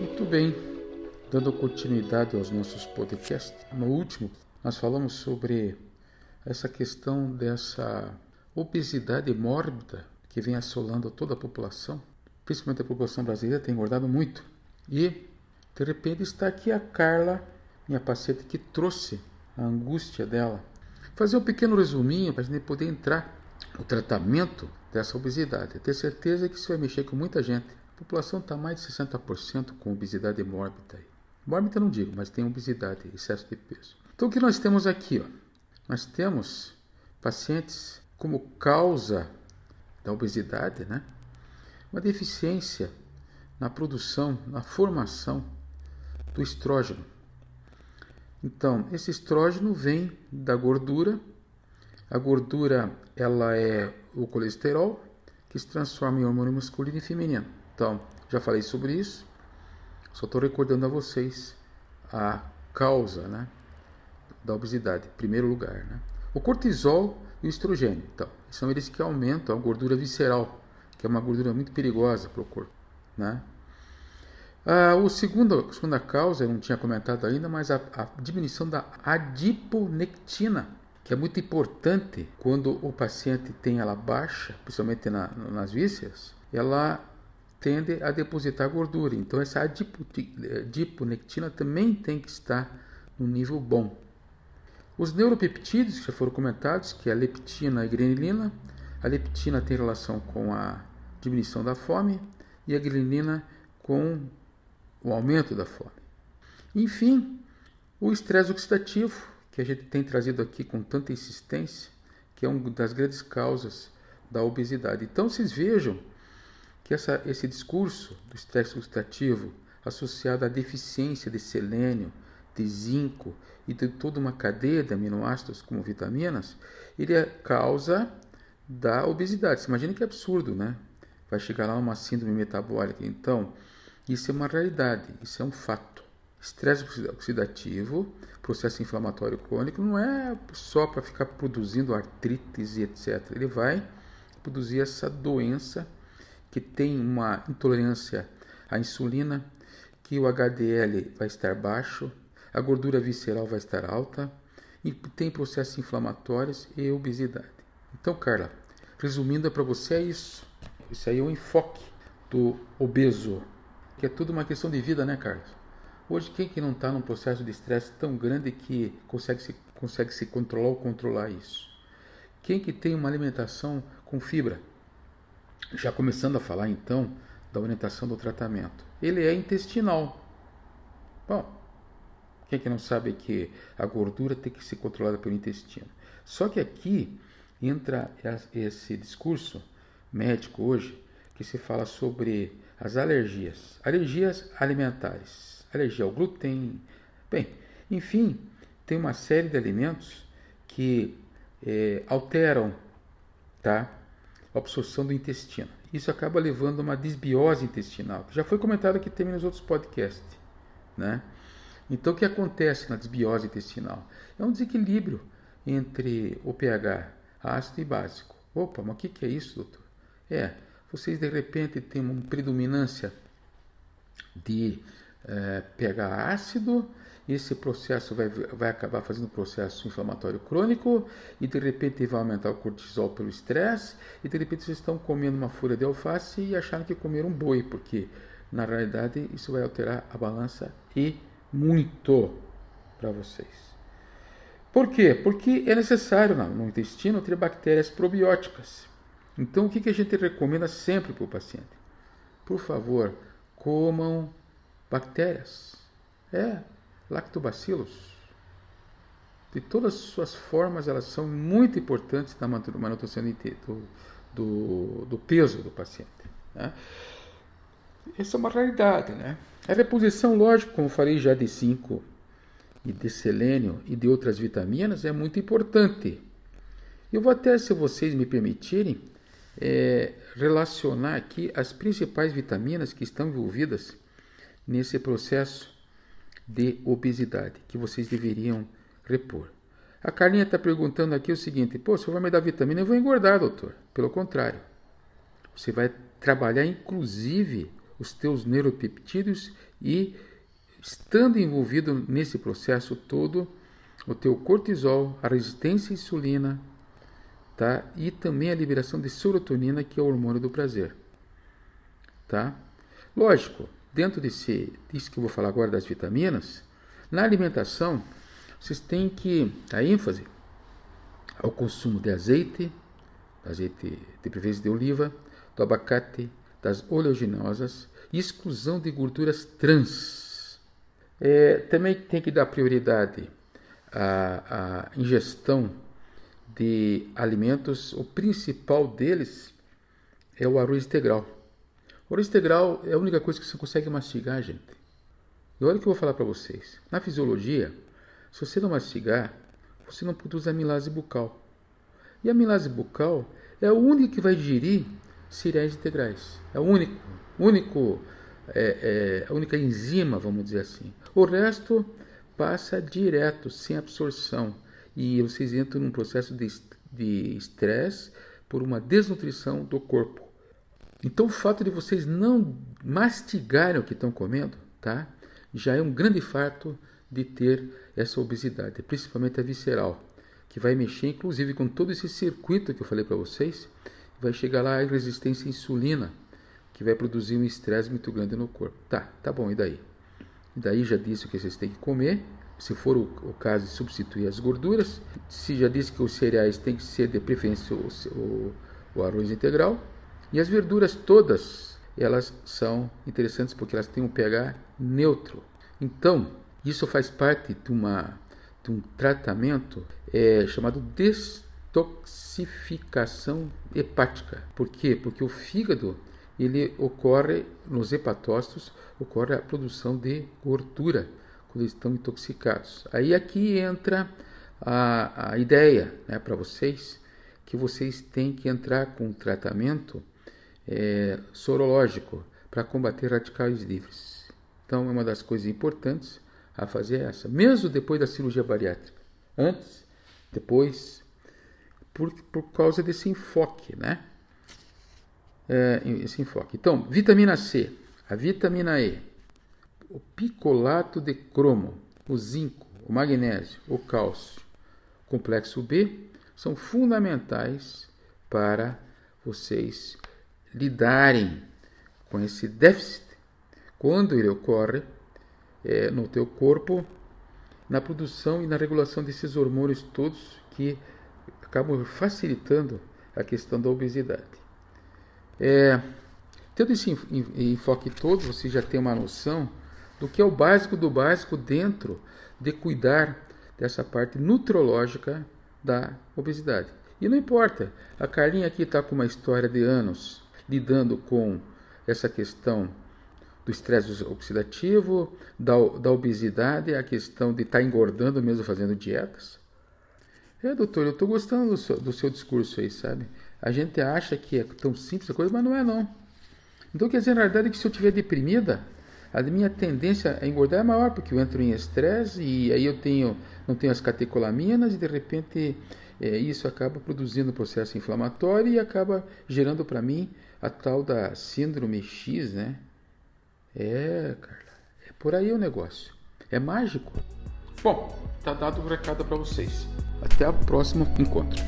Muito bem, dando continuidade aos nossos podcasts, no último nós falamos sobre essa questão dessa obesidade mórbida que vem assolando toda a população, principalmente a população brasileira, tem engordado muito. E, de repente, está aqui a Carla, minha paciente, que trouxe a angústia dela. Fazer um pequeno resuminho para a gente poder entrar no tratamento dessa obesidade. Ter certeza que isso vai mexer com muita gente. A população está mais de 60% com obesidade mórbida. Mórbida não digo, mas tem obesidade, excesso de peso. Então o que nós temos aqui? Ó? Nós temos pacientes como causa da obesidade, né? uma deficiência na produção, na formação do estrógeno. Então, esse estrógeno vem da gordura. A gordura ela é o colesterol que se transforma em hormônio masculino e feminino. Então, já falei sobre isso. Só estou recordando a vocês a causa, né, da obesidade, em primeiro lugar, né? O cortisol e o estrogênio. Então, são eles que aumentam a gordura visceral, que é uma gordura muito perigosa para o corpo. Né? Ah, o segundo, a segunda causa, eu não tinha comentado ainda, mas a, a diminuição da adiponectina, que é muito importante quando o paciente tem ela baixa, principalmente na, nas vísceras, ela tende a depositar gordura. Então, essa adiponectina também tem que estar no nível bom. Os neuropeptídeos que já foram comentados, que é a leptina e a grenilina, a leptina tem relação com a diminuição da fome e a grenilina com o aumento da fome. Enfim, o estresse oxidativo, que a gente tem trazido aqui com tanta insistência, que é uma das grandes causas da obesidade. Então, vocês vejam que essa, esse discurso do estresse oxidativo associado à deficiência de selênio, de zinco e de toda uma cadeia de aminoácidos como vitaminas, ele é causa da obesidade. Você imagina que absurdo, né? Vai chegar lá uma síndrome metabólica. Então, isso é uma realidade, isso é um fato. Estresse oxidativo, processo inflamatório crônico, não é só para ficar produzindo artrites e etc. Ele vai produzir essa doença que tem uma intolerância à insulina, que o HDL vai estar baixo, a gordura visceral vai estar alta e tem processos inflamatórios e obesidade. Então, Carla, resumindo para você é isso. Isso aí é o enfoque do obeso, que é tudo uma questão de vida, né, Carlos? Hoje, quem que não está num processo de estresse tão grande que consegue se, consegue se controlar ou controlar isso? Quem que tem uma alimentação com fibra? Já começando a falar, então, da orientação do tratamento. Ele é intestinal. Bom, quem é que não sabe que a gordura tem que ser controlada pelo intestino? Só que aqui entra esse discurso médico hoje que se fala sobre as alergias, alergias alimentares, alergia ao glúten, bem, enfim, tem uma série de alimentos que é, alteram tá, absorção do intestino. Isso acaba levando a uma desbiose intestinal, que já foi comentado aqui também nos outros podcasts, né? Então, o que acontece na desbiose intestinal? É um desequilíbrio entre o pH ácido e básico. Opa, mas o que é isso, doutor? É, vocês de repente têm uma predominância de é, pH ácido, esse processo vai, vai acabar fazendo um processo inflamatório crônico e de repente vai aumentar o cortisol pelo estresse e de repente vocês estão comendo uma folha de alface e acharam que comeram um boi, porque na realidade isso vai alterar a balança e muito para vocês. Por quê? Porque é necessário no intestino ter bactérias probióticas. Então, o que a gente recomenda sempre para o paciente? Por favor, comam bactérias. É, lactobacilos. De todas as suas formas, elas são muito importantes na manutenção do, do, do peso do paciente. Né? Essa é uma realidade, né? A reposição, lógico, como falei já de zinco e de selênio e de outras vitaminas, é muito importante. Eu vou até, se vocês me permitirem, é, relacionar aqui as principais vitaminas que estão envolvidas nesse processo de obesidade que vocês deveriam repor. A Carlinha está perguntando aqui o seguinte: pô, se vai me dar vitamina, eu vou engordar, doutor. Pelo contrário, você vai trabalhar inclusive os teus neuropeptídeos e estando envolvido nesse processo todo, o teu cortisol, a resistência à insulina, tá? E também a liberação de serotonina, que é o hormônio do prazer, tá? Lógico, dentro desse, disso que eu vou falar agora das vitaminas, na alimentação, vocês têm que dar ênfase ao consumo de azeite, azeite de preferência de oliva, do abacate, das oleaginosas exclusão de gorduras trans. É, também tem que dar prioridade à, à ingestão de alimentos, o principal deles é o arroz integral. O arroz integral é a única coisa que você consegue mastigar, gente. E olha o que eu vou falar para vocês. Na fisiologia, se você não mastigar, você não produz amilase bucal. E a amilase bucal é o único que vai digerir cereais integrais. É o único, único é, é, a única enzima, vamos dizer assim. O resto passa direto, sem absorção e vocês entram num processo de estresse por uma desnutrição do corpo. Então, o fato de vocês não mastigarem o que estão comendo, tá? Já é um grande fato de ter essa obesidade, principalmente a visceral, que vai mexer inclusive com todo esse circuito que eu falei para vocês, vai chegar lá a resistência à insulina, que vai produzir um estresse muito grande no corpo. Tá, tá bom, e daí? E daí já disse o que vocês têm que comer, se for o, o, caso de substituir as gorduras. Se já disse que os cereais têm que ser de preferência o, o, o arroz integral. E as verduras todas, elas são interessantes porque elas têm um pH neutro. Então, isso faz parte de, uma, de um tratamento é, chamado detoxificação hepática. Por quê? Porque o fígado ele ocorre nos hepatócitos, ocorre a produção de gordura quando estão intoxicados. Aí aqui entra a, a ideia né, para vocês que vocês têm que entrar com um tratamento é, sorológico para combater radicais livres. Então é uma das coisas importantes a fazer essa, mesmo depois da cirurgia bariátrica. Antes, depois, por, por causa desse enfoque, né? É, esse enfoque. Então, vitamina C, a vitamina E, o picolato de cromo, o zinco, o magnésio, o cálcio, o complexo B são fundamentais para vocês lidarem com esse déficit quando ele ocorre é, no teu corpo, na produção e na regulação desses hormônios todos que acabam facilitando a questão da obesidade. É, tendo esse enfoque todo, você já tem uma noção do que é o básico do básico dentro de cuidar dessa parte nutrológica da obesidade. E não importa, a Carlinha aqui está com uma história de anos lidando com essa questão do estresse oxidativo, da, da obesidade, a questão de estar tá engordando mesmo fazendo dietas. É, doutor, eu estou gostando do seu, do seu discurso aí, sabe? A gente acha que é tão simples a coisa, mas não é não. Então quer dizer, na verdade, que se eu estiver deprimida, a minha tendência a engordar é maior, porque eu entro em estresse e aí eu tenho, não tenho as catecolaminas e de repente é, isso acaba produzindo um processo inflamatório e acaba gerando para mim a tal da síndrome X, né? É, Carla, é por aí o negócio. É mágico. Bom, tá dado o recado para vocês. Até o próximo encontro.